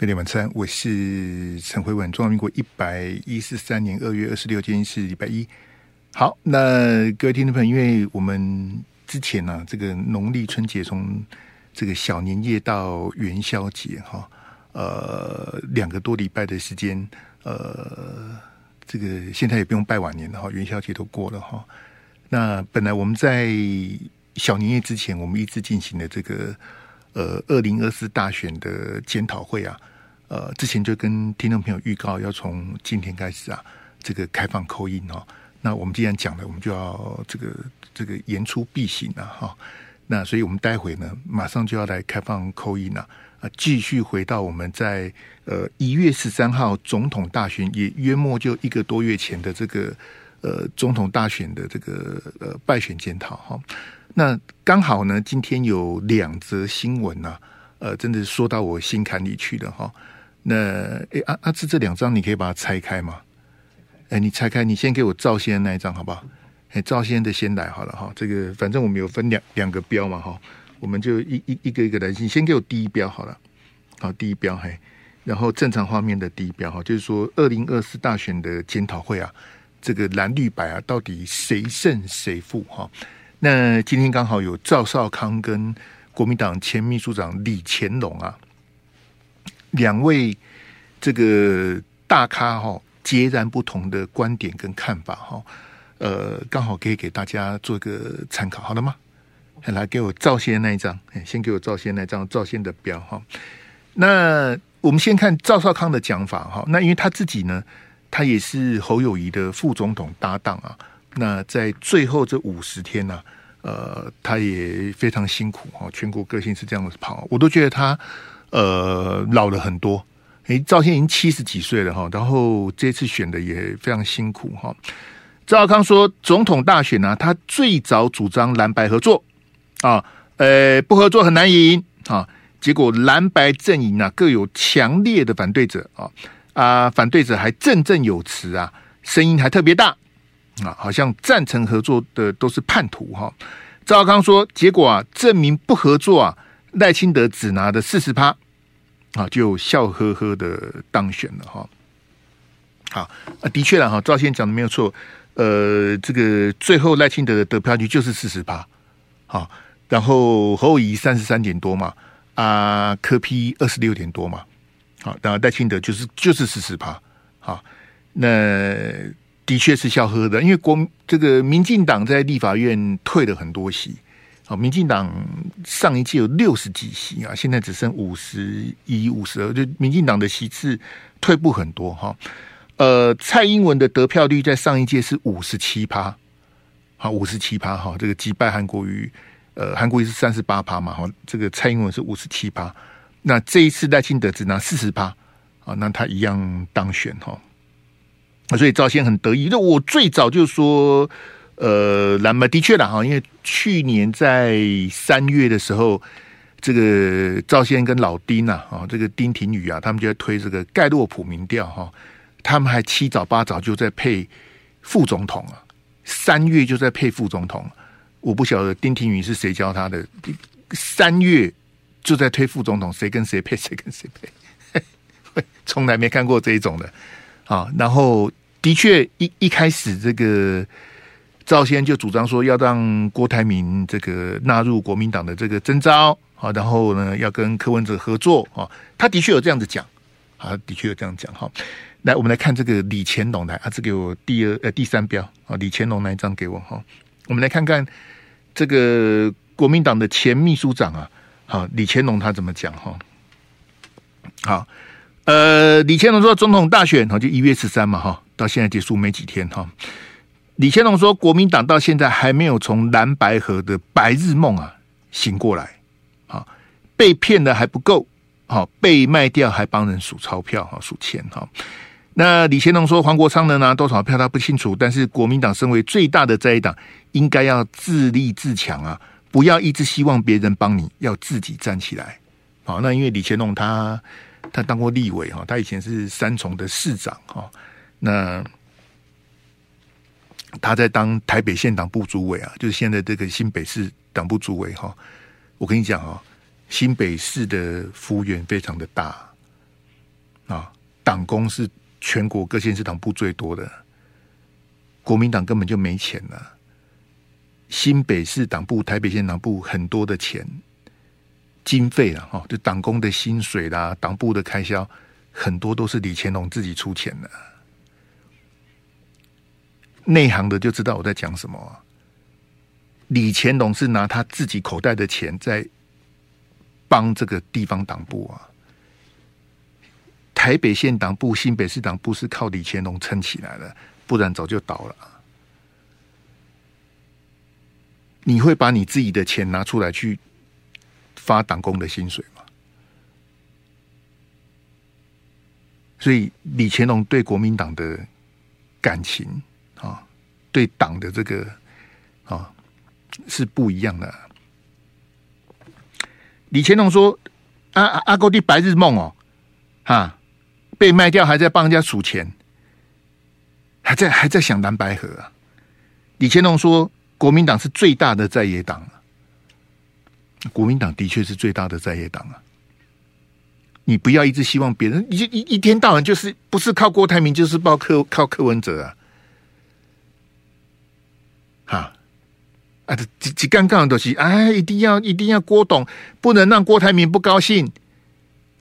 八点晚餐，我是陈慧文。中华民国一百一十三年二月二十六，今天是礼拜一。好，那各位听众朋友，因为我们之前呢、啊，这个农历春节从这个小年夜到元宵节，哈，呃，两个多礼拜的时间，呃，这个现在也不用拜晚年了哈，元宵节都过了哈。那本来我们在小年夜之前，我们一直进行的这个呃二零二四大选的检讨会啊。呃，之前就跟听众朋友预告，要从今天开始啊，这个开放 call in 哦。那我们既然讲了，我们就要这个这个言出必行啊，哈。那所以我们待会呢，马上就要来开放 call in 啊，继续回到我们在呃一月十三号总统大选，也约莫就一个多月前的这个呃总统大选的这个呃败选检讨哈。那刚好呢，今天有两则新闻啊，呃，真的说到我心坎里去了哈。那诶，阿阿志，这两张你可以把它拆开吗？哎，你拆开，你先给我赵先生那一张好不好？哎，赵先生的先来好了哈。这个反正我们有分两两个标嘛哈，我们就一一一个一个来。你先给我第一标好了，好，第一标嘿，然后正常画面的第一标哈，就是说二零二四大选的检讨会啊，这个蓝绿白啊，到底谁胜谁负哈？那今天刚好有赵少康跟国民党前秘书长李乾龙啊。两位这个大咖哈，截然不同的观点跟看法哈，呃，刚好可以给大家做个参考，好了吗？来，给我赵先那一张，先给我赵先那张赵先的标哈。那我们先看赵少康的讲法哈，那因为他自己呢，他也是侯友宜的副总统搭档啊。那在最后这五十天呢，呃，他也非常辛苦哈，全国各县市这样子跑，我都觉得他。呃，老了很多。哎，赵先已经七十几岁了哈，然后这次选的也非常辛苦哈。赵康说，总统大选呢、他最早主张蓝白合作啊，呃，不合作很难赢啊。结果蓝白阵营啊，各有强烈的反对者啊啊，反对者还振振有词啊，声音还特别大啊，好像赞成合作的都是叛徒哈。赵康说，结果啊，证明不合作啊。赖清德只拿的四十趴，啊，就笑呵呵的当选了哈。好啊，的确了哈，赵先讲的没有错。呃，这个最后赖清德的得票率就是四十趴，好，然后侯友宜三十三点多嘛，啊，柯 P 二十六点多嘛，好，然后赖清德就是就是四十趴，好，那的确是笑呵呵的，因为国这个民进党在立法院退了很多席。好，民进党上一届有六十几席啊，现在只剩五十一、五十二，就民进党的席次退步很多哈。呃，蔡英文的得票率在上一届是五十七趴，好，五十七趴哈，这个击败韩国瑜，呃，韩国瑜是三十八趴嘛，哈，这个蔡英文是五十七趴，那这一次赖清德只拿四十趴，啊，那他一样当选哈。所以赵先很得意，就我最早就说。呃，那么的确啦哈，因为去年在三月的时候，这个赵先跟老丁呐，啊，这个丁廷宇啊，他们就在推这个盖洛普民调哈，他们还七早八早就在配副总统啊，三月就在配副总统，我不晓得丁廷宇是谁教他的，三月就在推副总统，谁跟谁配，谁跟谁配，从来没看过这一种的啊。然后的确一一开始这个。赵先就主张说要让郭台铭这个纳入国民党的这个征召啊，然后呢要跟柯文哲合作啊，他的确有这样子讲啊，的确有这样讲哈。来，我们来看这个李乾龙来啊，这给我第二呃第三标啊，李乾龙那一张给我哈。我们来看看这个国民党的前秘书长啊，好，李乾龙他怎么讲哈？好，呃，李乾龙说总统大选哈就一月十三嘛哈，到现在结束没几天哈。李乾龙说：“国民党到现在还没有从蓝白河的白日梦啊醒过来，啊，被骗的还不够，好被卖掉还帮人数钞票哈数钱哈。那李乾龙说，黄国昌能拿多少票他不清楚，但是国民党身为最大的在野党，应该要自立自强啊，不要一直希望别人帮你，要自己站起来。好，那因为李乾龙他他当过立委哈，他以前是三重的市长哈，那。”他在当台北县党部主委啊，就是现在这个新北市党部主委哈。我跟你讲啊，新北市的幅员非常的大，啊，党工是全国各县市党部最多的，国民党根本就没钱了。新北市党部、台北县党部很多的钱经费了哈，就党工的薪水啦、党部的开销，很多都是李乾龙自己出钱的。内行的就知道我在讲什么。李乾隆是拿他自己口袋的钱在帮这个地方党部啊。台北县党部、新北市党部是靠李乾隆撑起来的，不然早就倒了。你会把你自己的钱拿出来去发党工的薪水吗？所以李乾隆对国民党的感情，对党的这个啊是不一样的。李乾龙说：“阿阿阿哥的白日梦哦，哈被卖掉，还在帮人家数钱，还在还在想蓝白河啊。”李乾龙说。国民党是最大的在野党啊，国民党的确是最大的在野党啊！你不要一直希望别人一一一天到晚就是不是靠郭台铭，就是靠柯靠柯文哲啊！哈啊，这这尴尬的东西，哎，一定要一定要郭董，不能让郭台铭不高兴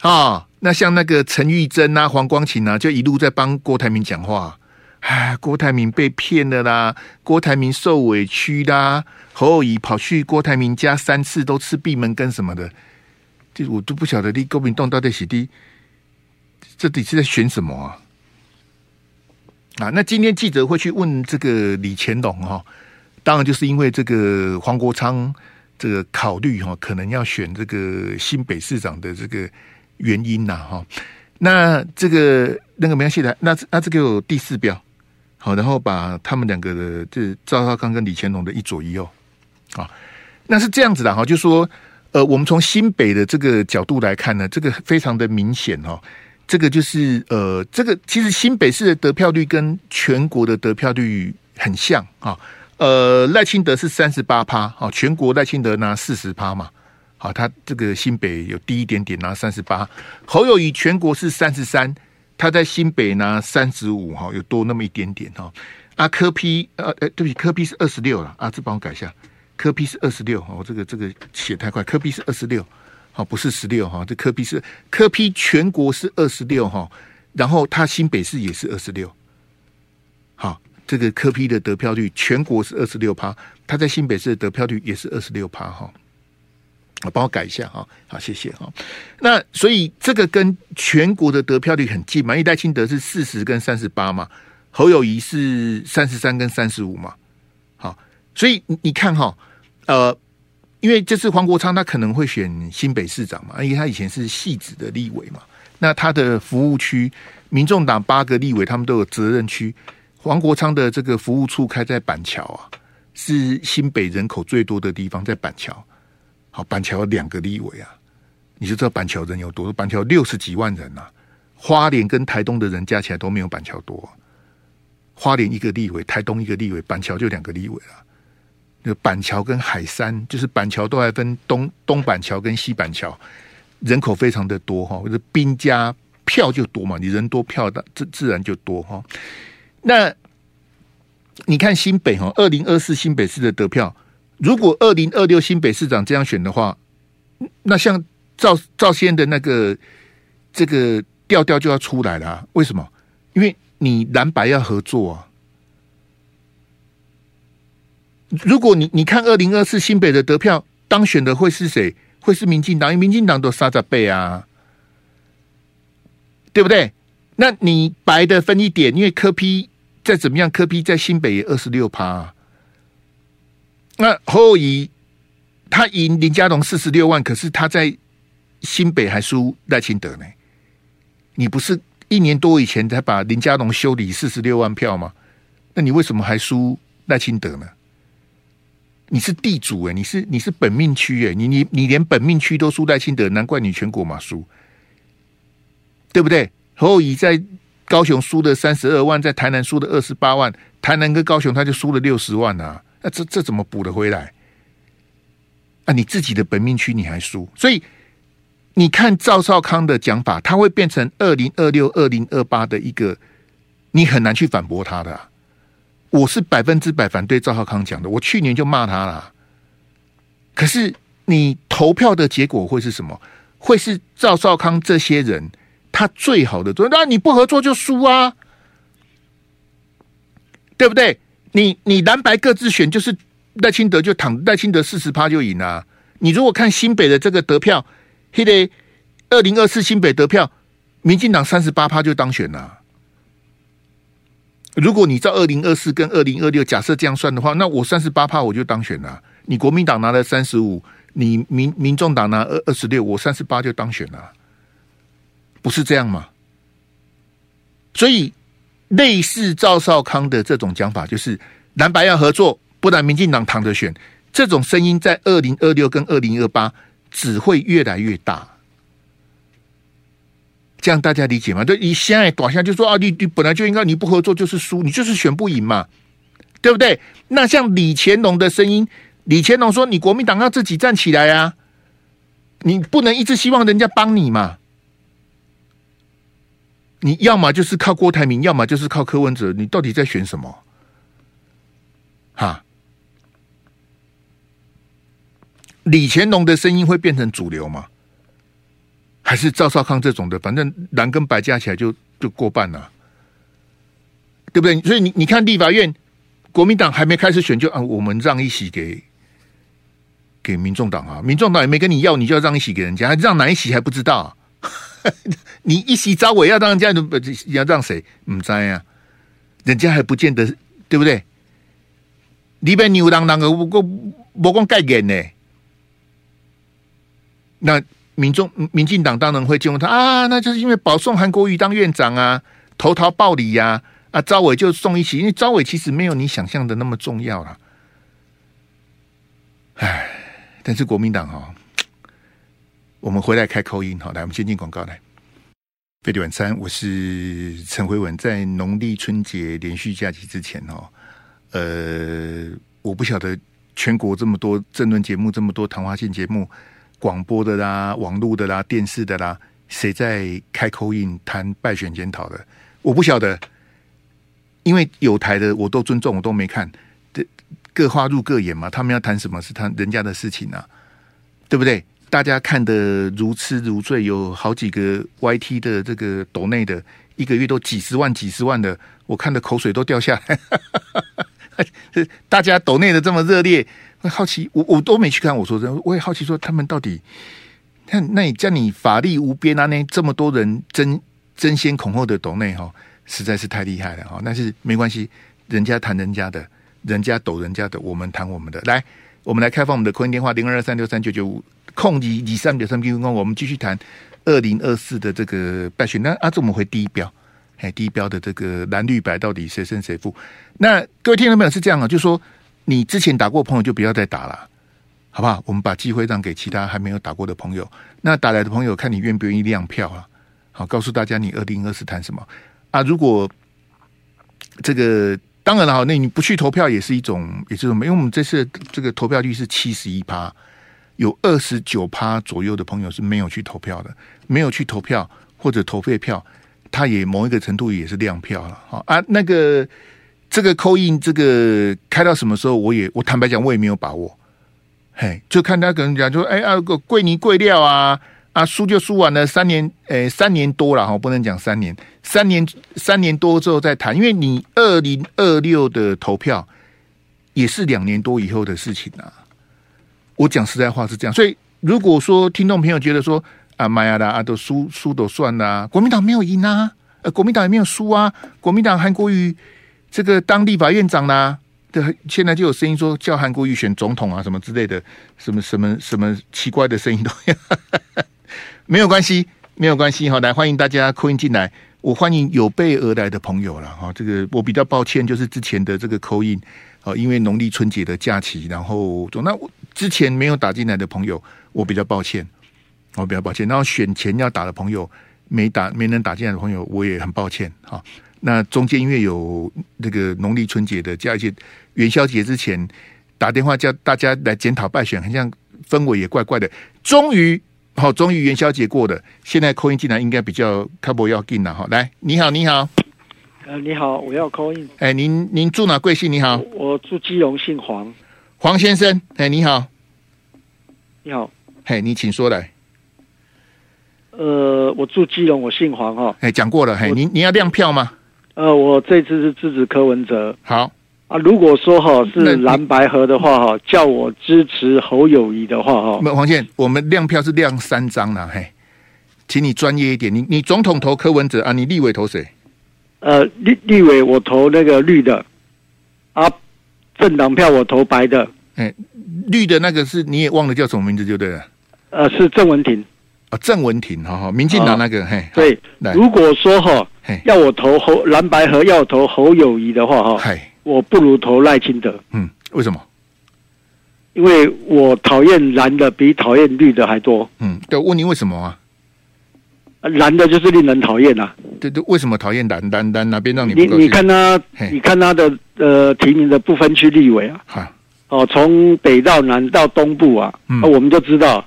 啊！那像那个陈玉珍啊、黄光芹啊，就一路在帮郭台铭讲话。哎，郭台铭被骗了啦！郭台铭受委屈啦！侯友宜跑去郭台铭家三次，都吃闭门羹什么的，这我都不晓得你国民党到底是的，这底是在选什么啊？啊，那今天记者会去问这个李乾龙哈，当然就是因为这个黄国昌这个考虑哈，可能要选这个新北市长的这个原因呐哈。那这个那个没关系的，那那这个有第四标。好，然后把他们两个的这赵少康跟李乾龙的一左一右，啊，那是这样子的哈，就说呃，我们从新北的这个角度来看呢，这个非常的明显哈，这个就是呃，这个其实新北市的得票率跟全国的得票率很像啊，呃，赖清德是三十八趴，啊，全国赖清德拿四十趴嘛，好，他这个新北有低一点点拿三十八，侯友宜全国是三十三。他在新北拿三十五哈，有多那么一点点哈。啊，柯批呃，对不起，柯批是二十六了啊，这帮我改一下，柯批是二十六哈，我这个这个写太快，柯批是二十六，好，不是十六哈，这柯批是柯批全国是二十六哈，然后他新北市也是二十六，好，这个柯 P 的得票率全国是二十六趴，他在新北市的得票率也是二十六趴哈。啊，帮我改一下哈，好，谢谢哈。那所以这个跟全国的得票率很近嘛，一代清德是四十跟三十八嘛，侯友宜是三十三跟三十五嘛。好，所以你看哈，呃，因为这次黄国昌他可能会选新北市长嘛，因为他以前是汐止的立委嘛，那他的服务区，民众党八个立委他们都有责任区，黄国昌的这个服务处开在板桥啊，是新北人口最多的地方，在板桥。好，板桥两个立委啊，你就知道板桥人有多？板桥六十几万人呐、啊，花莲跟台东的人加起来都没有板桥多。花莲一个立委，台东一个立委，板桥就两个立委了。那板桥跟海山，就是板桥都还分东东板桥跟西板桥，人口非常的多哈。就是兵家票就多嘛，你人多票大，自自然就多哈。那你看新北哈，二零二四新北市的得票。如果二零二六新北市长这样选的话，那像赵赵先的那个这个调调就要出来了。为什么？因为你蓝白要合作啊。如果你你看二零二四新北的得票当选的会是谁？会是民进党？因为民进党都三十八啊，对不对？那你白的分一点，因为柯 P 再怎么样，柯 P 在新北也二十六趴。那侯友宜他赢林佳龙四十六万，可是他在新北还输赖清德呢。你不是一年多以前才把林佳龙修理四十六万票吗？那你为什么还输赖清德呢？你是地主哎，你是你是本命区哎，你你你连本命区都输赖清德，难怪你全国嘛输，对不对？侯友宜在高雄输了三十二万，在台南输了二十八万，台南跟高雄他就输了六十万啊。那这这怎么补得回来？啊，你自己的本命区你还输，所以你看赵少康的讲法，他会变成二零二六、二零二八的一个，你很难去反驳他的、我是百分之百反对赵少康讲的，我去年就骂他了。可是你投票的结果会是什么？会是赵少康这些人他最好的作用？那你不合作就输啊，对不对？你你蓝白各自选，就是赖清德就躺赖清德四十趴就赢了、你如果看新北的这个得票，嘿得，二零二四新北得票，民进党三十八趴就当选了。如果你照二零二四跟二零二六假设这样算的话，那我三十八趴我就当选了。你国民党拿了三十五，你民民众党拿二二十六，我三十八就当选了，不是这样吗？所以类似赵少康的这种讲法，就是蓝白要合作，不然民进党躺着选。这种声音在二零二六跟二零二八只会越来越大，这样大家理解吗？对，你现在短下就说啊，你你本来就应该你不合作就是输，你就是选不赢嘛，对不对？那像李乾隆的声音，李乾隆说你国民党要自己站起来啊，你不能一直希望人家帮你嘛，你要么就是靠郭台铭，要么就是靠柯文哲，你到底在选什么？哈？李乾龙的声音会变成主流吗？还是赵少康这种的？反正蓝跟白加起来就就过半了，对不对？所以你你看立法院，国民党还没开始选就啊，我们让一席给给民众党啊，民众党也没跟你要，你就要让一席给人家，让哪一席还不知道？你一席招委要让人家要让谁？唔知啊，人家还不见得，对不对？里边牛郎郎的，我我我讲概念呢。那民众、民进党当然会进入他啊，那就是因为保送韩国瑜当院长啊，投桃报李呀，啊，招委就送一起，因为招委其实没有你想象的那么重要了。唉，但是国民党哈、哦，我们回来开口音好，来，我们先进广告来。飞碟晚餐，我是陈辉文，在农历春节连续假期之前哦，呃，我不晓得全国这么多政论节目，这么多谈话性节目。广播的啦，网络的啦，电视的啦，谁在开 call in 谈败选检讨的？我不晓得，因为有台的我都尊重，我都没看，这各花入各眼嘛。他们要谈什么是他人家的事情啊，对不对？大家看得如痴如醉，有好几个 YT 的这个抖内的，一个月都几十万、几十万的，我看的口水都掉下来。大家抖内的这么热烈。会好奇，我我都没去看。我说真，我也好奇，说他们到底，那那你叫你法力无边啊？那这么多人争争先恐后的抖内哈，实在是太厉害了哈。但是没关系，人家谈人家的，人家抖人家的，我们谈我们的。来，我们来开放我们的空音电话零二二三六三九九五空一二三九三九五，我们继续谈二零二四的这个败选。那阿这我们回第一标，哎，第一标的这个蓝绿白到底谁胜谁负？那各位听众朋友是这样啊，就说。你之前打过朋友就不要再打了，好不好？我们把机会让给其他还没有打过的朋友。那打来的朋友，看你愿不愿意亮票啊？好，告诉大家你二零二四谈什么啊？如果这个当然了，好，那你不去投票也是一种，也是什么？因为我们这次这个投票率是七十一趴，有二十九趴左右的朋友是没有去投票的，没有去投票或者投废票，他也某一个程度也是亮票了。啊，那个。这个扣印这个开到什么时候？我也我坦白讲，我也没有把握。嘿，就看他可能讲说，哎啊，个贵泥贵料啊啊，输就输完了，三年，诶，三年多了哈，不能讲三年，三年三年多之后再谈，因为你二零二六的投票也是两年多以后的事情啊。我讲实在话是这样，所以如果说听众朋友觉得说啊，妈呀啦，啊都输输都算啦，国民党没有赢啊，呃，国民党也没有输啊，国民党韩国瑜。这个当立法院长啦、啊，的现在就有声音说叫韩国瑜选总统啊，什么之类的，什么什么什么奇怪的声音都有，没有关系，没有关系哈，来欢迎大家 call in 进来，我欢迎有备而来的朋友了哈。这个我比较抱歉，就是之前的这个 call in 啊，因为农历春节的假期，然后总那之前没有打进来的朋友，我比较抱歉，我比较抱歉。然后选前要打的朋友没打没能打进来的朋友，我也很抱歉哈。那中间因为有那个农历春节的加一些元宵节之前打电话叫大家来检讨败选，好像氛围也怪怪的。终于好，终于元宵节过的，现在扣音进来应该比较 couple 要进了哈。来，你好，你好，呃，你好，我要 call in。哎，您您住哪贵姓？你好，我住基隆，姓黄，黄先生。哎，你好，你好，嘿，你请说来。呃，我住基隆，我姓黄哈。哎，讲过了，嘿，您您要亮票吗？呃，我这次是支持柯文哲。好。啊，如果说哈是蓝白河的话哈，叫我支持侯友谊的话哈。那黄健，我们亮票是亮三张了，嘿，请你专业一点。你你总统投柯文哲啊，你立委投谁？呃，立立委我投那个绿的，啊，政党票我投白的。哎，绿的那个是你也忘了叫什么名字就对了。呃，是郑文婷。啊，郑文廷，哈哈，民进党那个，嘿，对。如果说哈，要我投侯蓝白和，要我投侯友谊的话哈，嘿。我不如投赖清德。嗯，为什么？因为我讨厌蓝的比讨厌绿的还多。嗯，对，问你为什么啊？蓝的就是令人讨厌呐。对对，为什么讨厌蓝蓝蓝哪边让你你你看他，你看他的呃提名的不分区立委啊。哈哦，从北到南到东部啊，嗯，我们就知道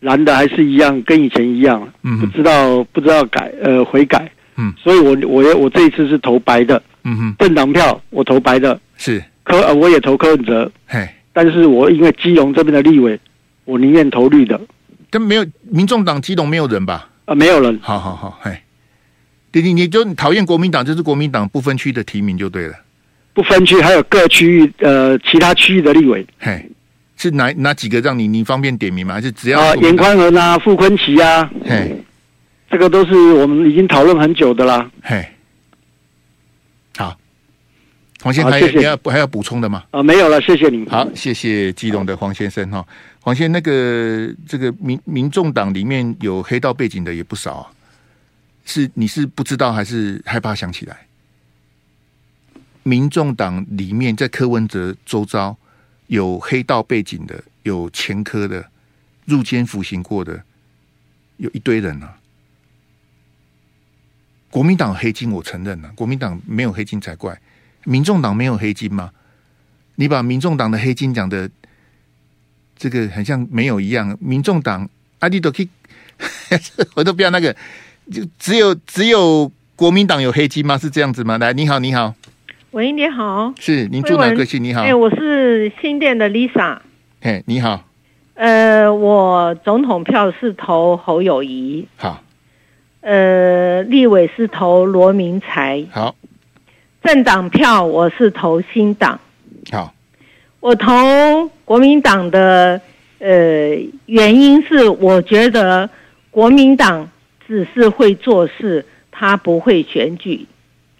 蓝的还是一样，跟以前一样。嗯，不知道不知道改呃悔改。嗯，所以我我我这一次是投白的。嗯哼，政党票我投白的，是柯，呃，我也投柯文哲，嘿，但是我因为基隆这边的立委，我宁愿投绿的。跟没有民众党基隆没有人吧？啊，没有人。好好好，嘿，你你你就讨厌国民党，就是国民党不分区的提名就对了。不分区还有各区域呃其他区域的立委，嘿，是哪哪几个让你你方便点名吗？还是只要啊严宽恒啊傅坤奇啊，嘿，这个都是我们已经讨论很久的啦，嘿。黄先生你要还要补充的吗？啊，没有了，谢谢你。好，谢谢基隆的黄先生哈。黄先生，那个这个民民众党里面有黑道背景的也不少啊，是你是不知道还是害怕想起来？民众党里面在柯文哲周遭有黑道背景的，有前科的，入监服刑过的，有一堆人啊。国民党黑金我承认了，国民党没有黑金才怪。民众党没有黑金吗？你把民众党的黑金讲的这个很像没有一样。民众党阿弟都可以，我都不要那个，就只有只有国民党有黑金吗？是这样子吗？来，你好，你好，喂，你好，是您住哪个区？你好，哎，我是新店的 Lisa。嘿，你好，呃，我总统票是投侯友谊，好，呃，立委是投罗明才，好。政党票我是投新党，好，我投国民党的呃原因是我觉得国民党只是会做事，他不会选举，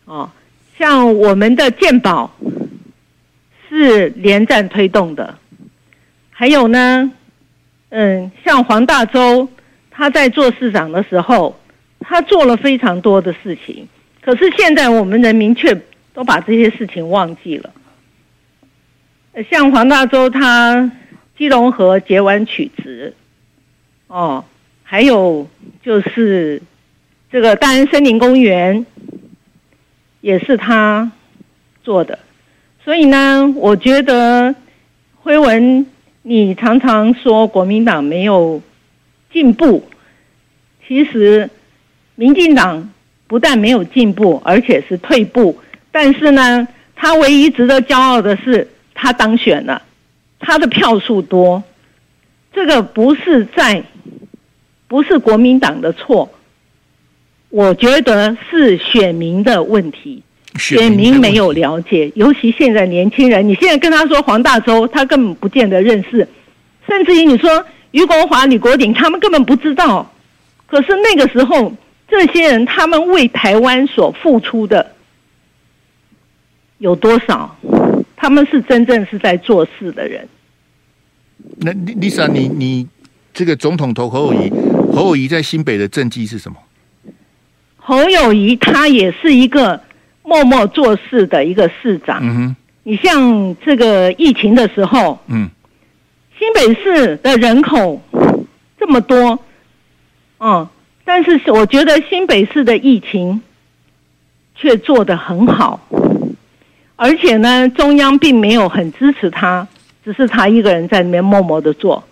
哦，像我们的健保是连战推动的，还有呢，嗯，像黄大洲他在做市长的时候，他做了非常多的事情，可是现在我们人民却。都把这些事情忘记了。像黄大洲他基隆河截弯取直，哦，还有就是这个大安森林公园也是他做的。所以呢，我觉得辉文，你常常说国民党没有进步，其实民进党不但没有进步，而且是退步。但是呢，他唯一值得骄傲的是，他当选了，他的票数多，这个不是在，不是国民党的错，我觉得是选民的问题，选民没有了解，尤其现在年轻人，你现在跟他说黄大洲，他根本不见得认识，甚至于你说余国华、李国鼎，他们根本不知道，可是那个时候，这些人他们为台湾所付出的。有多少？他们是真正是在做事的人。那 Lisa，你你这个总统投侯友谊，侯友谊在新北的政绩是什么？侯友谊他也是一个默默做事的一个市长。嗯哼。你像这个疫情的时候，嗯，新北市的人口这么多，嗯，但是我觉得新北市的疫情却做得很好。而且呢，中央并没有很支持他，只是他一个人在里面默默的做。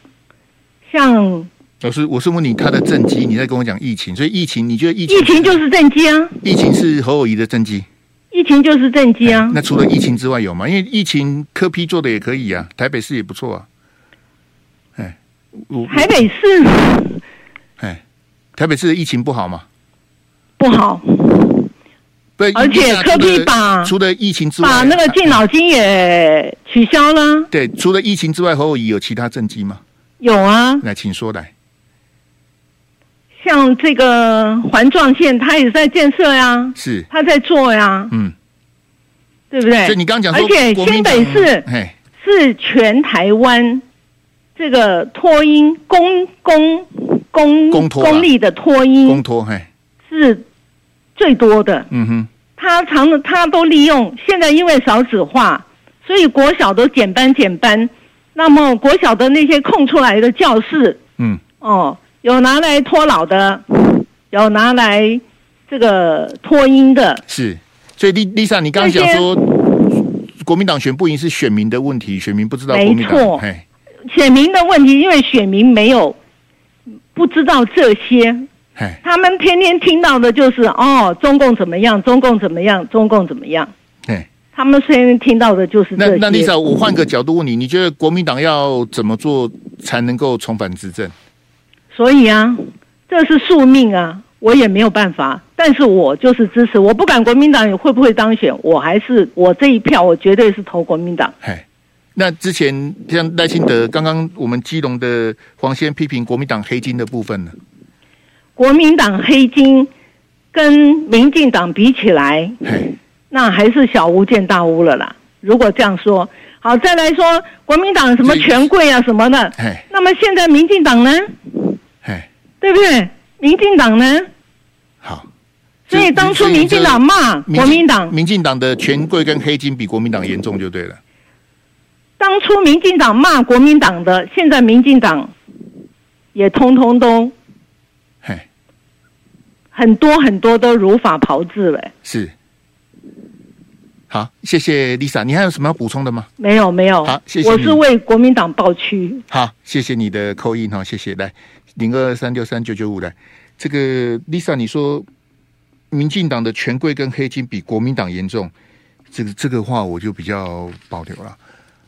像老师，我是问你他的政绩，你在跟我讲疫情，所以疫情你觉得疫情？疫情就是政绩啊！疫情是侯友谊的政绩。疫情就是政绩啊！那除了疫情之外有吗？因为疫情科批做的也可以啊，台北市也不错啊。哎，台北市，哎，台北市的疫情不好吗？不好。对，而且柯 P 把除了疫情之外，把那个敬老金也取消了。对，除了疫情之外，侯友宜有其他政绩吗？有啊。来，请说来。像这个环状线，他也在建设呀，是他在做呀，嗯，对不对？所以你刚刚讲说，而且新北市是全台湾这个托婴公公公公立的托婴公托，嘿，是最多的。嗯哼，他常的他都利用，现在因为少子化，所以国小都减班减班，那么国小的那些空出来的教室，嗯，哦。有拿来托老的，有拿来这个托婴的，是。所以丽丽莎，你刚刚讲说国民党选不赢是选民的问题，选民不知道国民党。没错，选民的问题，因为选民没有不知道这些，他们天天听到的就是哦，中共怎么样，中共怎么样，中共怎么样。他们虽然听到的就是。那那丽莎，我换个角度问你，你觉得国民党要怎么做才能够重返执政？所以啊，这是宿命啊，我也没有办法。但是我就是支持，我不管国民党会不会当选，我还是我这一票，我绝对是投国民党。嘿，那之前像赖清德，刚刚我们基隆的黄先批评国民党黑金的部分呢？国民党黑金跟民进党比起来，那还是小巫见大巫了啦。如果这样说。好，再来说国民党什么权贵啊什么的，那么现在民进党呢？对不对？民进党呢？好，所以当初民进党骂国民党，民进党的权贵跟黑金比国民党严重就对了。当初民进党骂国民党的，现在民进党也通通都，很多很多都如法炮制嘞。是。好，谢谢 Lisa，你还有什么要补充的吗？没有，没有。好，谢谢。我是为国民党抱屈。好，谢谢你的扣印哈，谢谢。来，零二三六三九九五来，这个 Lisa，你说民进党的权贵跟黑金比国民党严重，这个这个话我就比较保留了。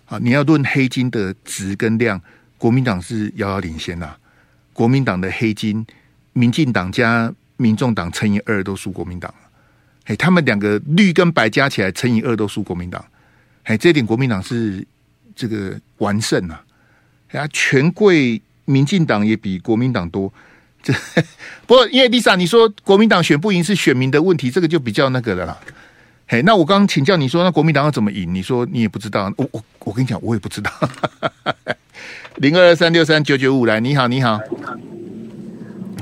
啊，你要论黑金的值跟量，国民党是遥遥领先呐。国民党的黑金，民进党加民众党乘以二都输国民党。哎，他们两个绿跟白加起来乘以二都输国民党，哎，这点国民党是这个完胜啊！啊，权贵民进党也比国民党多，这 不过因为丽莎你说国民党选不赢是选民的问题，这个就比较那个了啦。嘿，那我刚刚请教你说，那国民党要怎么赢？你说你也不知道，我我我跟你讲，我也不知道。零二二三六三九九五来，你好，你好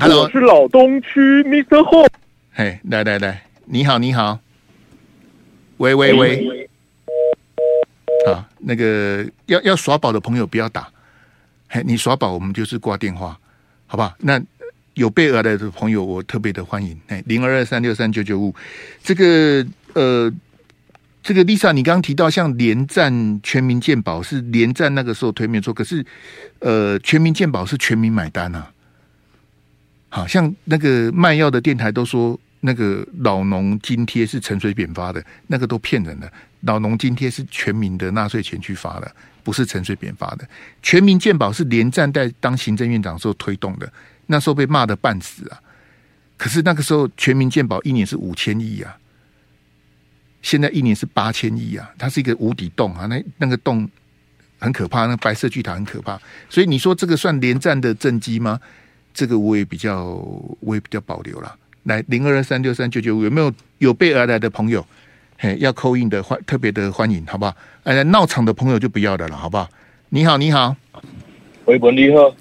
，Hello，我是老东区 Mr. Ho，嘿，来来来。你好，你好，喂喂喂，啊，那个要要耍宝的朋友不要打，嘿，你耍宝我们就是挂电话，好不好？那有备而来的朋友我特别的欢迎，哎，零二二三六三九九五，这个呃，这个 Lisa，你刚刚提到像连战全民健保是连战那个时候推没错，可是呃，全民健保是全民买单啊，好像那个卖药的电台都说。那个老农津贴是陈水扁发的，那个都骗人的。老农津贴是全民的纳税钱去发的，不是陈水扁发的。全民健保是连战在当行政院长的时候推动的，那时候被骂得半死啊。可是那个时候全民健保一年是五千亿啊，现在一年是八千亿啊，它是一个无底洞啊，那那个洞很可怕，那白色巨塔很可怕。所以你说这个算连战的政绩吗？这个我也比较，我也比较保留了。来零二二三六三九九五，有没有有备而来的朋友？嘿，要扣印的欢特别的欢迎，好不好？哎，闹场的朋友就不要的了，好不好？你好，你好，维文你好，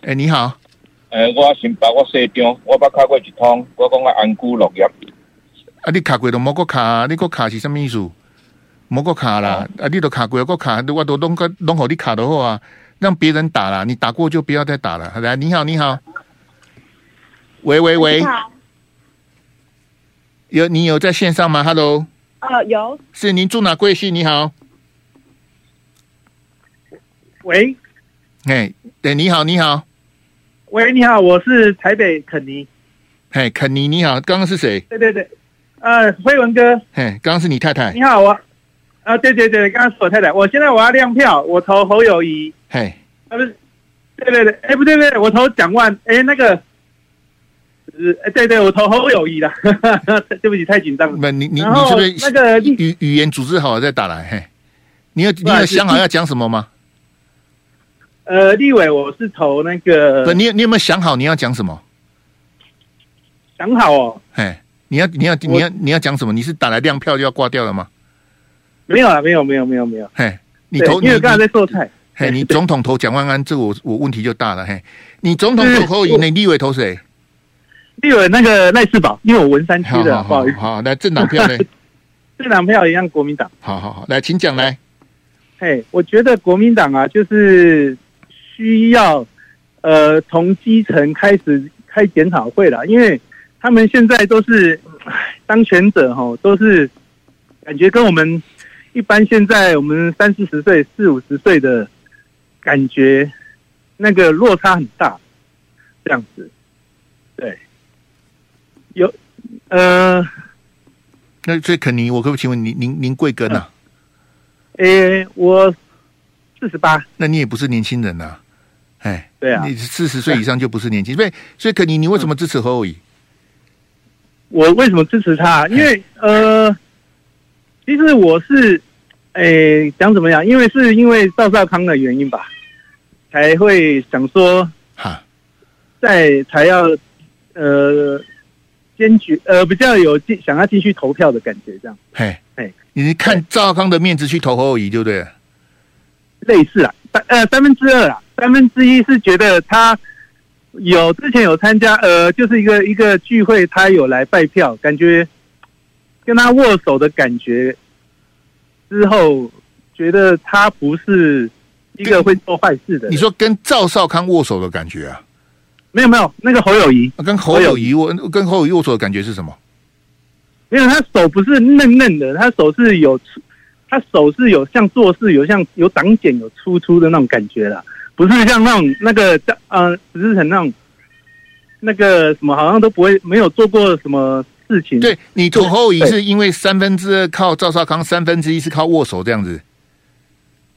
哎，你好，哎，我先把我西张，我把卡过一通，我讲我安居乐业。啊，你卡过都莫个卡，你个卡是什么意思？莫个卡啦，啊，你都卡过个卡，我都拢个拢好你卡的好啊，让别人打了，你打过就不要再打了。来，你好，你好，喂喂喂。有你有在线上吗？Hello，呃，有，是您住哪贵姓？你好，喂，哎，对，你好，你好，喂，你好，我是台北肯尼。嘿，肯尼，你好，刚刚是谁？对对对，呃，辉文哥。嘿，刚刚是你太太。你好，我啊，对对对，刚刚是我太太。我现在我要亮票，我投侯友宜。嘿，啊不是，对对对，哎不对不对，我投蒋万，哎那个，呃，哎对对，我投侯友谊的。对不起，太紧张了。不，你你你是不是那个语语言组织好了再打来？嘿，你有你有想好要讲什么吗？呃，立委我是投那个。不，你你有没有想好你要讲什么？想好哦，嘿，你要你要你要你要讲什么？你是打来亮票就要挂掉了吗？没有啊，没有没有没有没有。嘿，你投因为刚才在做菜。嘿，你总统投蒋万安，这我我问题就大了。嘿，你总统投侯友宜，你立委投谁？立委那个赖世宝，因为我文山区的，不好意思。好，来政党票呢？政党票一样，国民党。好好好，来，请讲来。嘿，我觉得国民党啊，就是需要呃从基层开始开检讨会了，因为。他们现在都是当权者哈，都是感觉跟我们一般现在我们三四十岁、四五十岁的感觉那个落差很大，这样子。对，有呃，那所以肯尼，我可不可以请问您您您贵庚啊？诶、欸，我四十八。那你也不是年轻人呐、啊，哎，对啊，你四十岁以上就不是年轻，所以所以肯尼，你为什么支持侯友宜？我为什么支持他？因为呃，其实我是，诶，讲怎么样？因为是因为赵少康的原因吧，才会想说，哈，在才要呃坚决呃比较有继想要继续投票的感觉，这样。嘿，嘿，你是看赵康的面子去投侯友宜，对不对？类似啊，三呃三分之二啊，三分之一是觉得他。有之前有参加，呃，就是一个一个聚会，他有来拜票，感觉跟他握手的感觉之后，觉得他不是一个会做坏事的。你说跟赵少康握手的感觉啊？没有没有，那个侯友谊跟侯友谊握跟侯友谊握手的感觉是什么？没有，他手不是嫩嫩的，他手是有，他手是有像做事有像有长茧有粗粗的那种感觉啦。不是像那种那个呃，不是很那种那个什么，好像都不会没有做过什么事情。对，你投侯友宜是因为三分之二靠赵少康，三分之一是靠握手这样子。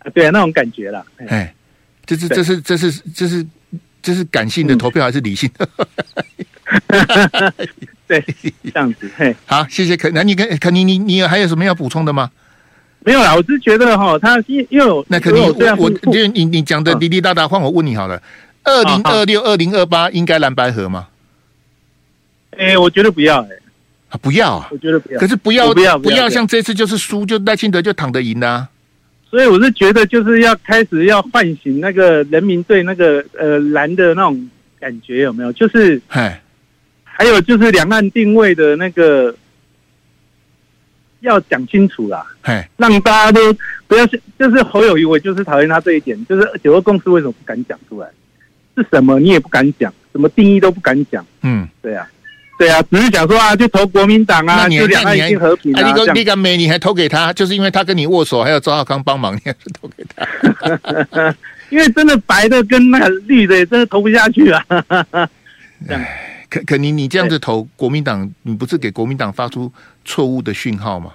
啊，对啊，那种感觉啦。哎，这是这是这是这是这是感性的投票还是理性的？对，这样子。嘿，好，谢谢可，那你跟肯尼，你你有还有什么要补充的吗？没有啦，我是觉得哈，他因因为我那肯定我我就你你讲的滴滴答答，换我问你好了，二零二六、二零二八应该蓝白合吗？哎，我觉得不要哎，啊不要啊，我觉得不要，可是不要不要不要像这次就是输就赖清德就躺着赢啊，所以我是觉得就是要开始要唤醒那个人民对那个呃蓝的那种感觉有没有？就是嗨，还有就是两岸定位的那个。要讲清楚啦，嘿，让大家都不要就是侯友谊，我就是讨厌他这一点，就是九二共识为什么不敢讲出来？是什么你也不敢讲，什么定义都不敢讲。嗯，对啊，对啊，只是想说啊，就投国民党啊，就两岸和平啊。你个你个美，你还投给他，就是因为他跟你握手，还有赵少康帮忙，你还是投给他。因为真的白的跟那个绿的，真的投不下去啊。可可你你这样子投国民党，你不是给国民党发出错误的讯号吗？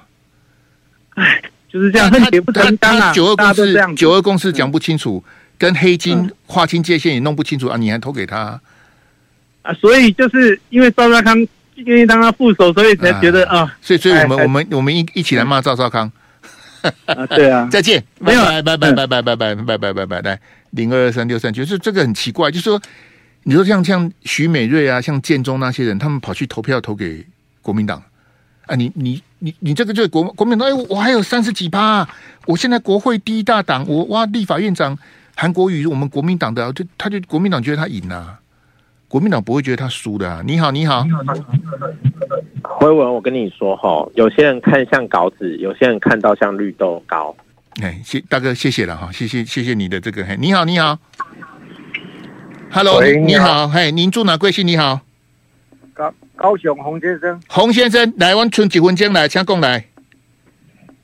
哎，就是这样，恨铁不成钢啊！九二共识，九二共识讲不清楚，跟黑金划清界限也弄不清楚啊！你还投给他啊？所以就是因为赵少康愿意当他副手，所以才觉得啊，所以所以我们我们我们一一起来骂赵少康。啊对啊，再见，没有，拜拜拜拜拜拜拜拜拜拜拜，来零二二三六三，就是这个很奇怪，就是说。你说像像徐美瑞啊，像建中那些人，他们跑去投票投给国民党啊？你你你你这个就是国国民党？哎，我还有三十几趴，啊，我现在国会第一大党，我哇，立法院长韩国瑜，我们国民党的，就他就国民党觉得他赢啊，国民党不会觉得他输的啊。你好，你好，辉文，我跟你说哈，有些人看像稿子，有些人看到像绿豆糕。哎，谢大哥，谢谢了哈，谢谢谢谢你的这个，嘿，你好，你好。Hello，你好，你好，嘿，您住哪贵姓？你好，高高雄洪先生，洪先生，来，我存几分钟来，请讲来。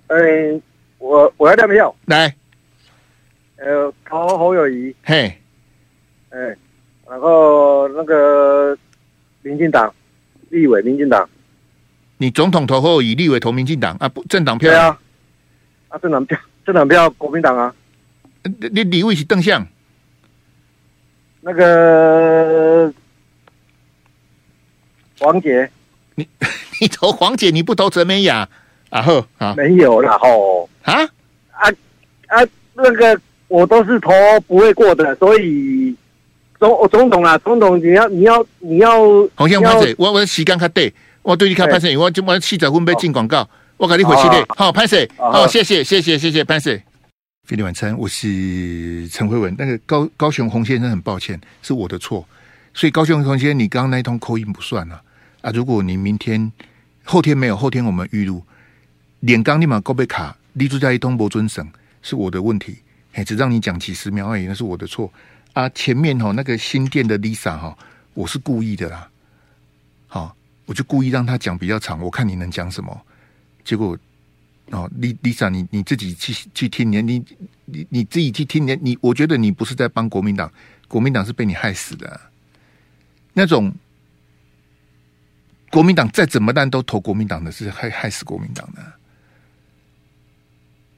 哎，我我要亮票，来，呃，投侯友宜，嘿，哎，然后那个民进党立委，民进党，你总统投后以立委投民进党啊？不，政党票对啊，啊，政党票，政党票国民党啊。你立委是邓相？那个黄姐，你 你投黄姐，你不投陈美雅啊？呵啊，没有啦吼啊啊啊！那个我都是投不会过的，所以。总总统啊，总统你要你要你要，洪先生，我我时间较短，我对你较拍摄，我今晚七十分要进广告，我给你回去的，好拍摄，好谢谢谢谢谢谢拍摄。飞利晚餐，我是陈慧文。那个高高雄洪先生很抱歉，是我的错，所以高雄洪先生，你刚刚那一通扣音不算了啊。如果你明天后天没有，后天我们预录，脸刚立马高被卡，立柱在一通不尊省，是我的问题，哎，只让你讲几十秒而已，那是我的错。啊，前面哈那个新店的 Lisa 哈，我是故意的啦，好，我就故意让他讲比较长，我看你能讲什么。结果哦，Lisa，你你自己去去听，你你你你自己去听，你你，我觉得你不是在帮国民党，国民党是被你害死的。那种国民党再怎么烂都投国民党的，是害害死国民党的。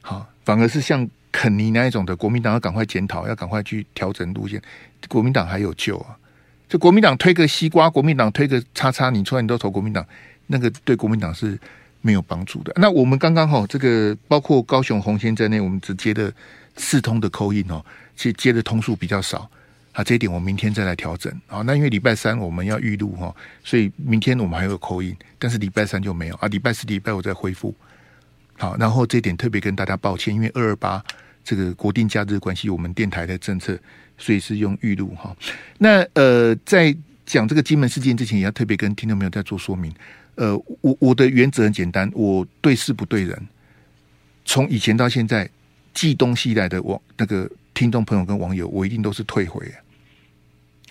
好，反而是像。肯尼那一种的国民党要赶快检讨，要赶快去调整路线。国民党还有救啊！就国民党推个西瓜，国民党推个叉叉，你出来你都投国民党，那个对国民党是没有帮助的。那我们刚刚哈，这个包括高雄红线在内，我们只接的四通的 call in 哦，其实接的通数比较少啊。这一点我明天再来调整啊。那因为礼拜三我们要预录哈，所以明天我们还有 call in，但是礼拜三就没有啊。礼拜四、礼拜五再恢复。好，然后这一点特别跟大家抱歉，因为二二八。这个国定假日关系，我们电台的政策，所以是用预录哈。那呃，在讲这个金门事件之前，也要特别跟听众朋友在做说明。呃，我我的原则很简单，我对事不对人。从以前到现在，寄东西来的网那个听众朋友跟网友，我一定都是退回。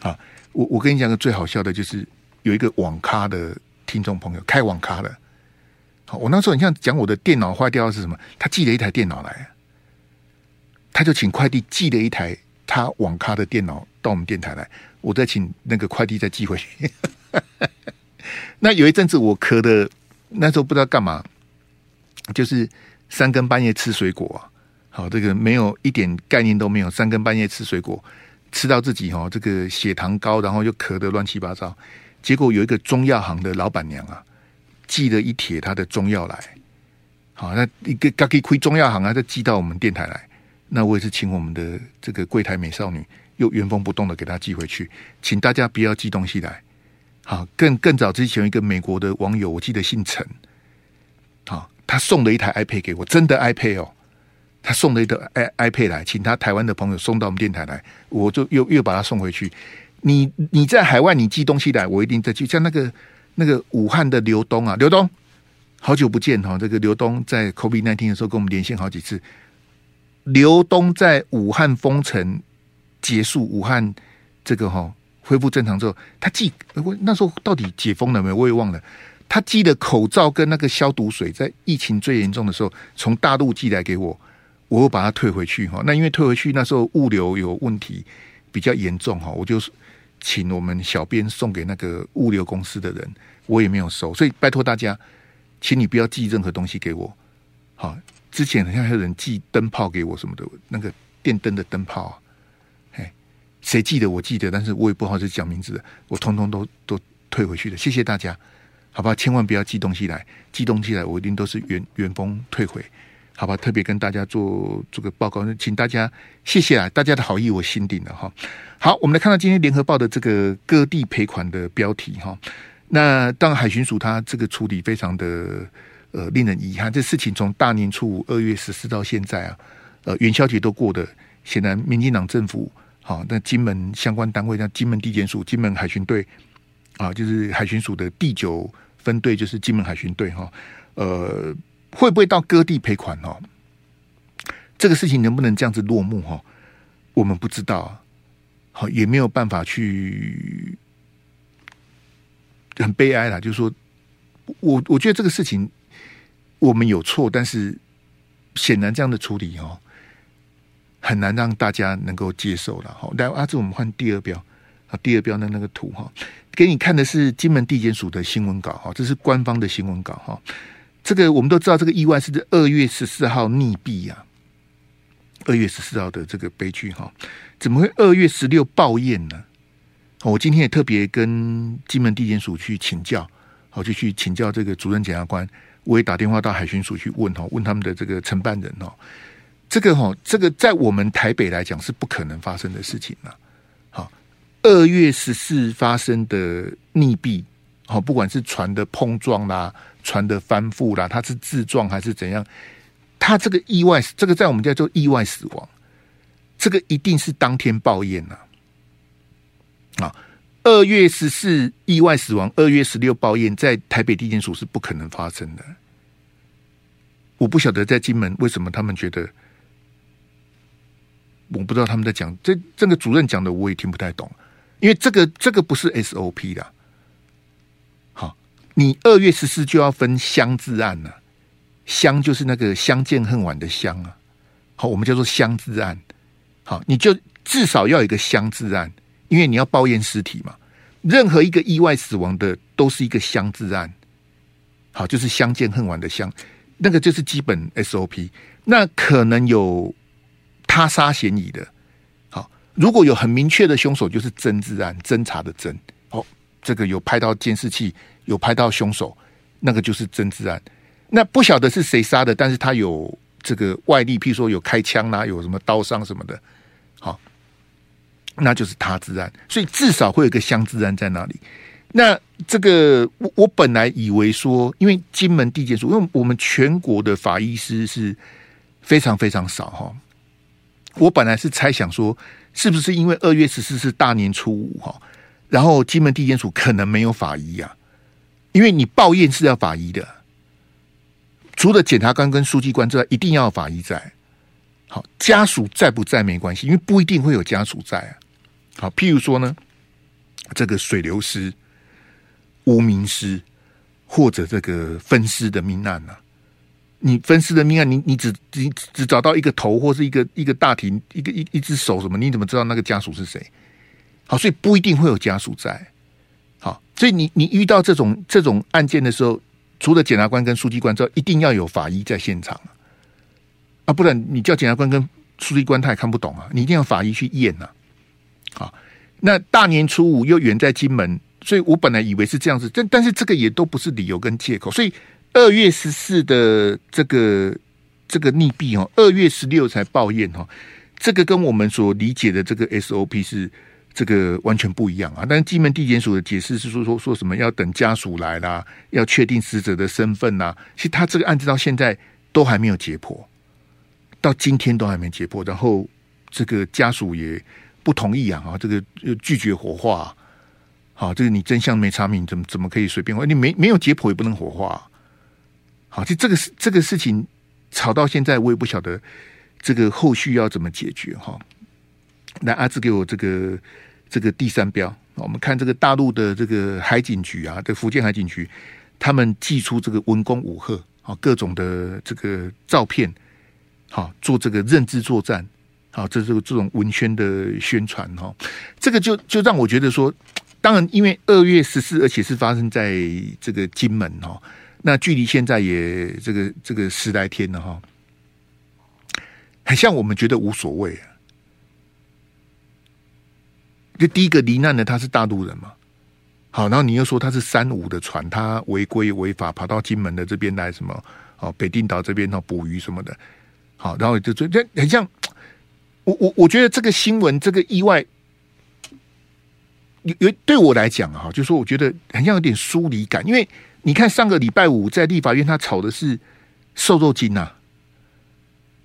啊，我我跟你讲个最好笑的，就是有一个网咖的听众朋友开网咖的。好，我那时候你像讲我的电脑坏掉是什么？他寄了一台电脑来。他就请快递寄了一台他网咖的电脑到我们电台来，我再请那个快递再寄回去。那有一阵子我咳的，那时候不知道干嘛，就是三更半夜吃水果啊，好，这个没有一点概念都没有，三更半夜吃水果，吃到自己哈这个血糖高，然后又咳得乱七八糟。结果有一个中药行的老板娘啊，寄了一帖他的中药来，好，那一个刚可以亏中药行啊，再寄到我们电台来。那我也是请我们的这个柜台美少女又原封不动的给她寄回去，请大家不要寄东西来。好，更更早之前一个美国的网友，我记得姓陈，好，他送了一台 iPad 给我，真的 iPad 哦，他送了一个 iPad 来，请他台湾的朋友送到我们电台来，我就又又把他送回去。你你在海外你寄东西来，我一定再寄。像那个那个武汉的刘东啊，刘东，好久不见哈，这个刘东在 COVID-19 的时候跟我们连线好几次。刘东在武汉封城结束，武汉这个哈恢复正常之后，他寄我那时候到底解封了没有？我也忘了。他寄的口罩跟那个消毒水，在疫情最严重的时候从大陆寄来给我，我又把它退回去哈。那因为退回去那时候物流有问题比较严重哈，我就请我们小编送给那个物流公司的人，我也没有收。所以拜托大家，请你不要寄任何东西给我，好。之前好像还有人寄灯泡给我什么的，那个电灯的灯泡啊，哎，谁寄的我记得，但是我也不好意思讲名字的，我通通都都退回去了。谢谢大家，好吧，千万不要寄东西来，寄东西来我一定都是原原封退回，好吧。特别跟大家做做个报告，请大家谢谢啊，大家的好意我心领了哈。好，我们来看到今天联合报的这个割地赔款的标题哈。那当海巡署他这个处理非常的。呃，令人遗憾，这事情从大年初五二月十四到现在啊，呃，元宵节都过的，显然民进党政府好，那金门相关单位，像金门地检署、金门海巡队啊，就是海巡署的第九分队，就是金门海巡队哈，呃，会不会到割地赔款哦？这个事情能不能这样子落幕哈？我们不知道，好，也没有办法去，很悲哀啦，就是说，我我觉得这个事情。我们有错，但是显然这样的处理哦，很难让大家能够接受了。好，来阿志，我们换第二标好，第二标的那个图哈，给你看的是金门地检署的新闻稿哈，这是官方的新闻稿哈。这个我们都知道，这个意外是在二月十四号溺毙呀，二月十四号的这个悲剧哈，怎么会二月十六报验呢？我今天也特别跟金门地检署去请教，好，就去请教这个主任检察官，我也打电话到海巡署去问哈，问他们的这个承办人哦，这个哈，这个在我们台北来讲是不可能发生的事情了。好，二月十四发生的溺毙，好，不管是船的碰撞啦。船的翻覆啦，它是自撞还是怎样？他这个意外，这个在我们叫做意外死亡，这个一定是当天报验呐。啊，二月十四意外死亡，二月十六报验，在台北地检署是不可能发生的。我不晓得在金门为什么他们觉得，我不知道他们在讲这这个主任讲的，我也听不太懂，因为这个这个不是 SOP 的。好你二月十四就要分相自案了，相就是那个相见恨晚的相啊，好，我们叫做相自案。好，你就至少要有一个相自案，因为你要包验尸体嘛。任何一个意外死亡的都是一个相自案，好，就是相见恨晚的相，那个就是基本 SOP。那可能有他杀嫌疑的，好，如果有很明确的凶手，就是真自案，侦查的侦。哦，这个有拍到监视器。有拍到凶手，那个就是真自案。那不晓得是谁杀的，但是他有这个外力，譬如说有开枪啦、啊，有什么刀伤什么的，好，那就是他治案。所以至少会有个相治案在那里。那这个我我本来以为说，因为金门地检署，因为我们全国的法医师是非常非常少哈。我本来是猜想说，是不是因为二月十四是大年初五哈，然后金门地检署可能没有法医啊。因为你报验是要法医的，除了检察官跟书记官之外，一定要法医在。好，家属在不在没关系，因为不一定会有家属在啊。好，譬如说呢，这个水流尸、无名尸或者这个分尸的命案呢、啊，你分尸的命案，你你只你只找到一个头或是一个一个大体，一个一一只手什么，你怎么知道那个家属是谁？好，所以不一定会有家属在。好，所以你你遇到这种这种案件的时候，除了检察官跟书记官之外，一定要有法医在现场啊，不然你叫检察官跟书记官他也看不懂啊，你一定要法医去验呐。好，那大年初五又远在金门，所以我本来以为是这样子，但但是这个也都不是理由跟借口，所以二月十四的这个这个溺毙哦，二月十六才报验哦，这个跟我们所理解的这个 SOP 是。这个完全不一样啊！但是金门地检署的解释是说说说什么要等家属来啦，要确定死者的身份呐。其实他这个案子到现在都还没有解剖，到今天都还没解剖。然后这个家属也不同意啊，啊，这个拒绝火化。好，这个你真相没查明，怎么怎么可以随便？你没没有解剖也不能火化。好，就这个事这个事情吵到现在，我也不晓得这个后续要怎么解决哈。来，阿志给我这个这个第三标，我们看这个大陆的这个海警局啊，这福建海警局，他们寄出这个文攻武吓啊，各种的这个照片，好做这个认知作战，好这这个这种文宣的宣传哈，这个就就让我觉得说，当然因为二月十四，而且是发生在这个金门哈，那距离现在也这个这个十来天了哈，很像我们觉得无所谓啊。就第一个罹难的他是大陆人嘛，好，然后你又说他是三五的船，他违规违法跑到金门的这边来什么？哦，北定岛这边哦捕鱼什么的，好，然后就就就很像我我我觉得这个新闻这个意外有有对我来讲啊，就是说我觉得很像有点疏离感，因为你看上个礼拜五在立法院他吵的是瘦肉精呐，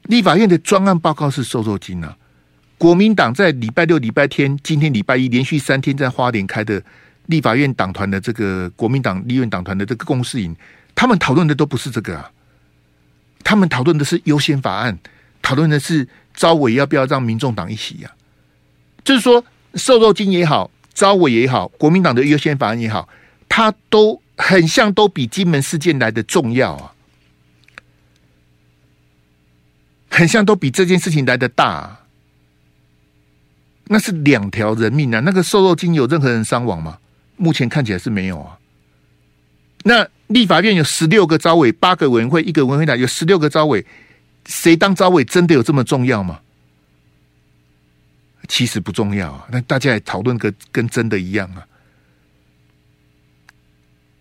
立法院的专案报告是瘦肉精呐。国民党在礼拜六、礼拜天，今天礼拜一连续三天在花莲开的立法院党团的这个国民党立院党团的这个共识营，他们讨论的都不是这个啊，他们讨论的是优先法案，讨论的是招委要不要让民众党一起呀？就是说瘦肉精也好，招委也好，国民党的优先法案也好，它都很像都比金门事件来的重要啊，很像都比这件事情来的大啊。那是两条人命啊！那个瘦肉精有任何人伤亡吗？目前看起来是没有啊。那立法院有十六个招委，八个委员会，一个委员会长，有十六个招委，谁当招委真的有这么重要吗？其实不重要啊。那大家也讨论个跟真的一样啊，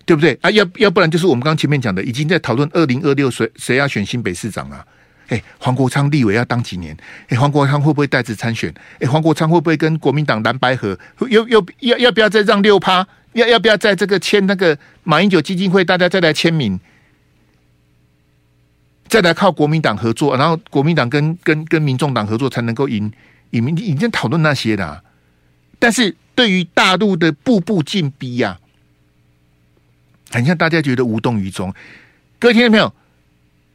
对不对啊？要要不然就是我们刚前面讲的，已经在讨论二零二六谁谁要选新北市长啊。哎，黄国昌立委要当几年？哎，黄国昌会不会代职参选？哎，黄国昌会不会跟国民党蓝白合？又又要要不要再让六趴？要要不要在这个签那个马英九基金会？大家再来签名，再来靠国民党合作，然后国民党跟跟跟民众党合作才能够赢赢民。已经讨论那些的，但是对于大陆的步步进逼呀，啊，很像大家觉得无动于衷。各位听到没有？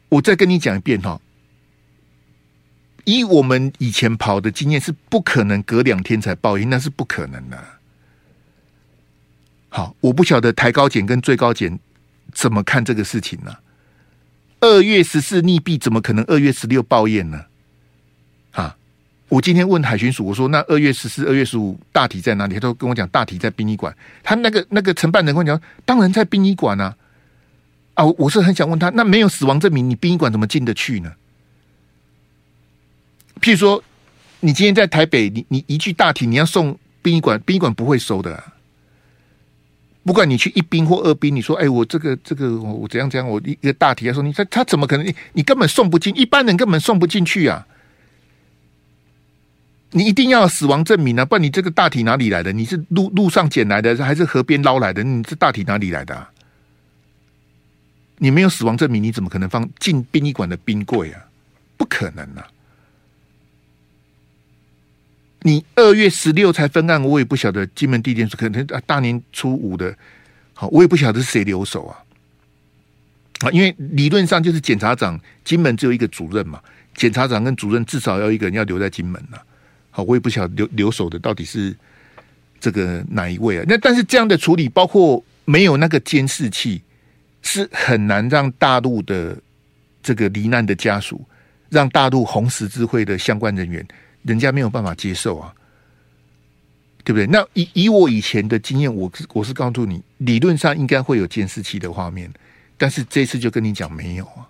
我再跟你讲一遍哈。以我们以前跑的经验，是不可能隔两天才报应，那是不可能的。好，我不晓得台高检跟最高检怎么看这个事情呢？二月十四溺毙，怎么可能二月十六报验呢？啊！我今天问海巡署，我说那二月十四、二月十五大体在哪里？他都跟我讲大体在殡仪馆。他那个那个承办人跟我讲，当然在殡仪馆啊！啊，我是很想问他，那没有死亡证明，你殡仪馆怎么进得去呢？譬如说，你今天在台北，你你一去大体，你要送殡仪馆，殡仪馆不会收的、啊。不管你去一殡或二殡，你说，哎，我这个这个我怎样怎样，我一个大体要说，你他他怎么可能？你你根本送不进，一般人根本送不进去啊！你一定要死亡证明啊，不然你这个大体哪里来的？你是路路上捡来的，还是河边捞来的？你这大体哪里来的、啊？你没有死亡证明，你怎么可能放进殡仪馆的冰柜啊？不可能啊！你二月十六才分案，我也不晓得金门地检署可能大年初五的，好，我也不晓得是谁留守啊。啊，因为理论上就是检察长金门只有一个主任嘛，检察长跟主任至少要一个人要留在金门呐。好，我也不晓得留留守的到底是这个哪一位啊？那但是这样的处理，包括没有那个监视器，是很难让大陆的这个罹难的家属，让大陆红十字会的相关人员。人家没有办法接受啊，对不对？那以以我以前的经验，我我是告诉你，理论上应该会有监视器的画面，但是这次就跟你讲没有啊。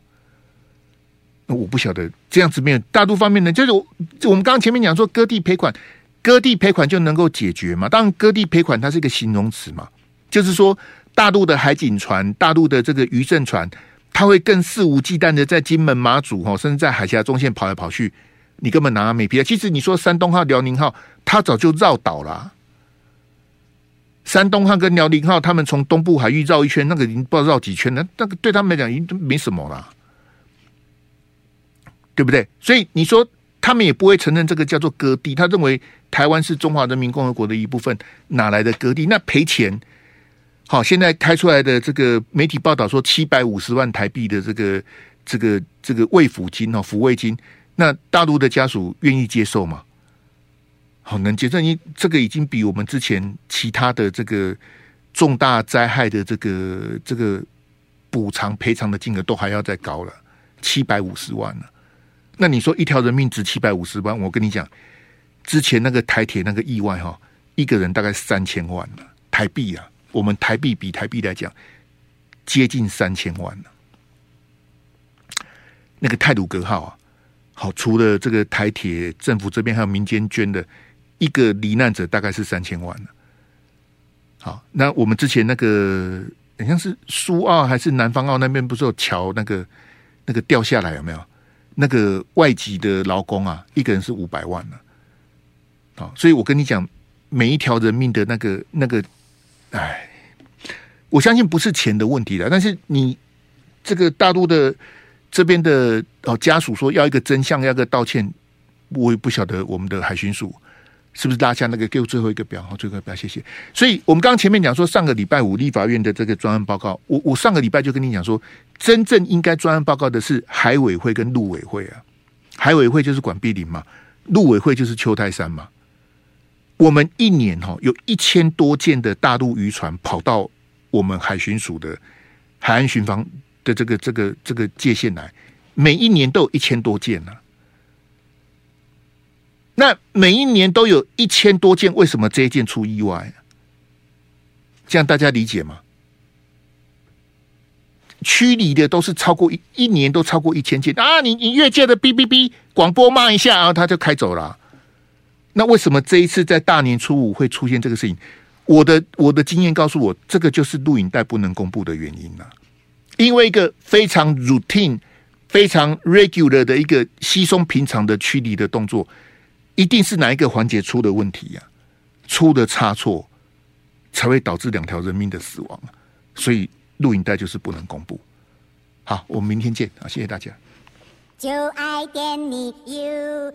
那我不晓得这样子没有大陆方面呢，就是我我们刚刚前面讲说割地赔款，割地赔款就能够解决嘛？当然，割地赔款它是一个形容词嘛，就是说大陆的海警船、大陆的这个渔政船，它会更肆无忌惮的在金门、马祖哈，甚至在海峡中线跑来跑去。你根本拿他没皮。其实你说山东号、辽宁号，他早就绕岛了。山东号跟辽宁号，他们从东部海域绕一圈，那个已经不知道绕几圈了。那个对他们来讲已经没什么了，对不对？所以你说他们也不会承认这个叫做割地。他认为台湾是中华人民共和国的一部分，哪来的割地？那赔钱？好，现在开出来的这个媒体报道说七百五十万台币的这个这个这个慰抚金哦，抚慰金。那大陆的家属愿意接受吗？好，能接受？你这个已经比我们之前其他的这个重大灾害的这个这个补偿赔偿的金额都还要再高了，七百五十万了。那你说一条人命值七百五十万？我跟你讲，之前那个台铁那个意外哈，一个人大概三千万了台币啊。我们台币比台币来讲，接近三千万了。那个泰鲁阁号啊。好，除了这个台铁政府这边还有民间捐的，一个罹难者大概是三千万。好，那我们之前那个好像是苏澳还是南方澳那边，不是有桥那个那个掉下来有没有？那个外籍的劳工啊，一个人是五百万呢。好，所以我跟你讲，每一条人命的那个那个，哎，我相信不是钱的问题了，但是你这个大陆的。这边的哦家属说要一个真相，要一个道歉，我也不晓得我们的海巡署是不是拉下那个给我最后一个表，好，最后一个表，谢谢。所以我们刚刚前面讲说，上个礼拜五立法院的这个专案报告，我我上个礼拜就跟你讲说，真正应该专案报告的是海委会跟陆委会啊，海委会就是管碧林嘛，陆委会就是邱泰山嘛。我们一年哈有一千多件的大陆渔船跑到我们海巡署的海岸巡防。的这个这个这个界限来，每一年都有一千多件呢、那每一年都有一千多件，为什么这一件出意外？这样大家理解吗？区里的都是超过一一年都超过一千件啊！你你越界的哔哔哔广播骂一下啊，他就开走了。那为什么这一次在大年初五会出现这个事情？我的我的经验告诉我，这个就是录影带不能公布的原因啊。因为一个非常 routine、非常 regular 的一个稀松平常的驱离的动作，一定是哪一个环节出的问题呀、出的差错才会导致两条人命的死亡。所以录影带就是不能公布。好，我们明天见啊！谢谢大家。就爱点你 UFO